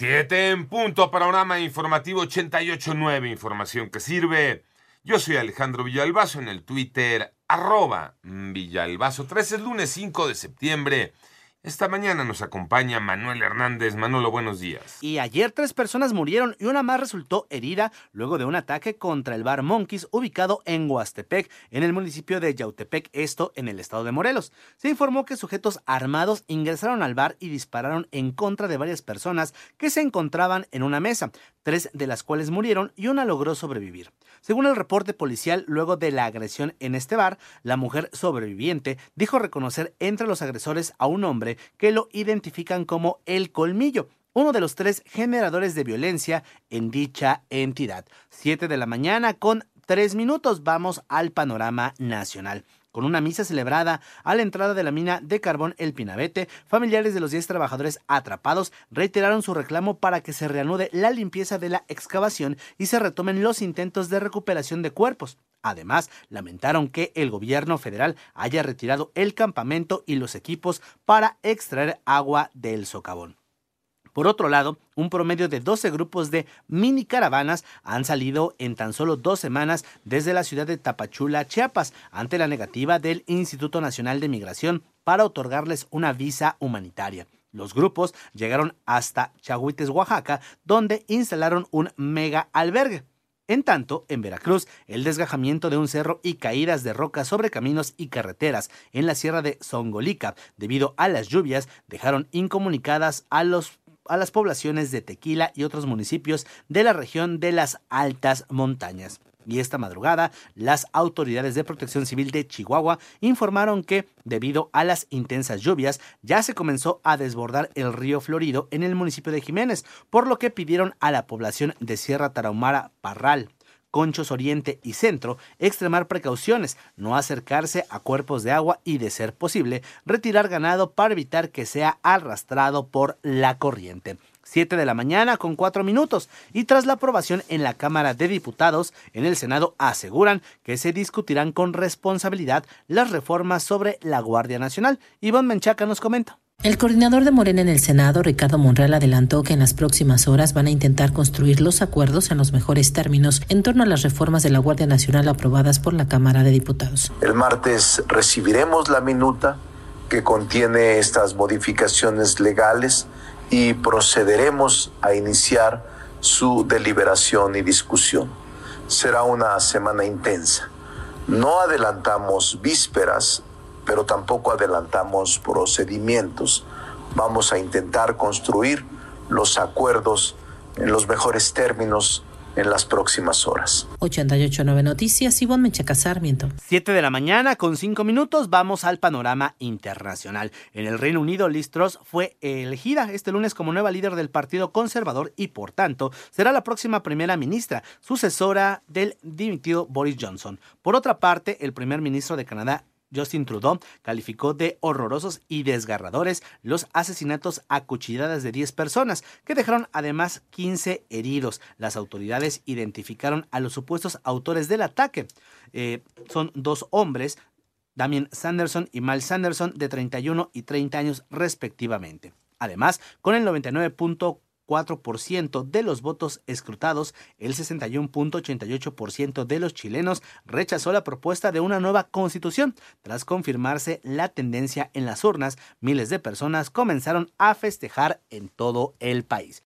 Siete en punto. Panorama informativo 88.9. Información que sirve. Yo soy Alejandro Villalbazo en el Twitter arroba Villalbazo. 13 es lunes 5 de septiembre. Esta mañana nos acompaña Manuel Hernández. Manolo, buenos días. Y ayer tres personas murieron y una más resultó herida luego de un ataque contra el bar Monkeys ubicado en Huastepec, en el municipio de Yautepec, esto en el estado de Morelos. Se informó que sujetos armados ingresaron al bar y dispararon en contra de varias personas que se encontraban en una mesa, tres de las cuales murieron y una logró sobrevivir. Según el reporte policial, luego de la agresión en este bar, la mujer sobreviviente dijo reconocer entre los agresores a un hombre que lo identifican como el colmillo uno de los tres generadores de violencia en dicha entidad. Siete de la mañana con tres minutos vamos al panorama nacional. Con una misa celebrada a la entrada de la mina de carbón El Pinabete, familiares de los 10 trabajadores atrapados reiteraron su reclamo para que se reanude la limpieza de la excavación y se retomen los intentos de recuperación de cuerpos. Además, lamentaron que el gobierno federal haya retirado el campamento y los equipos para extraer agua del socavón. Por otro lado, un promedio de 12 grupos de mini caravanas han salido en tan solo dos semanas desde la ciudad de Tapachula, Chiapas, ante la negativa del Instituto Nacional de Migración para otorgarles una visa humanitaria. Los grupos llegaron hasta Chahuites, Oaxaca, donde instalaron un mega albergue. En tanto, en Veracruz, el desgajamiento de un cerro y caídas de rocas sobre caminos y carreteras en la sierra de Songolica, debido a las lluvias, dejaron incomunicadas a los a las poblaciones de Tequila y otros municipios de la región de las altas montañas. Y esta madrugada, las autoridades de protección civil de Chihuahua informaron que, debido a las intensas lluvias, ya se comenzó a desbordar el río Florido en el municipio de Jiménez, por lo que pidieron a la población de Sierra Tarahumara Parral, Conchos Oriente y Centro, extremar precauciones, no acercarse a cuerpos de agua y, de ser posible, retirar ganado para evitar que sea arrastrado por la corriente. 7 de la mañana con 4 minutos y tras la aprobación en la Cámara de Diputados, en el Senado aseguran que se discutirán con responsabilidad las reformas sobre la Guardia Nacional. Iván Menchaca nos comenta. El coordinador de Morena en el Senado, Ricardo Monreal, adelantó que en las próximas horas van a intentar construir los acuerdos en los mejores términos en torno a las reformas de la Guardia Nacional aprobadas por la Cámara de Diputados. El martes recibiremos la minuta que contiene estas modificaciones legales y procederemos a iniciar su deliberación y discusión. Será una semana intensa. No adelantamos vísperas pero tampoco adelantamos procedimientos. Vamos a intentar construir los acuerdos en los mejores términos en las próximas horas. 889 Noticias, Ivonne Menchaca Sarmiento. 7 de la mañana con 5 minutos vamos al panorama internacional. En el Reino Unido, Liz Truss fue elegida este lunes como nueva líder del Partido Conservador y por tanto será la próxima primera ministra, sucesora del dimitido Boris Johnson. Por otra parte, el primer ministro de Canadá, Justin Trudeau calificó de horrorosos y desgarradores los asesinatos a cuchilladas de 10 personas, que dejaron además 15 heridos. Las autoridades identificaron a los supuestos autores del ataque. Eh, son dos hombres, Damien Sanderson y Mal Sanderson, de 31 y 30 años respectivamente. Además, con el 99.4 4% de los votos escrutados, el 61.88% de los chilenos rechazó la propuesta de una nueva constitución. Tras confirmarse la tendencia en las urnas, miles de personas comenzaron a festejar en todo el país.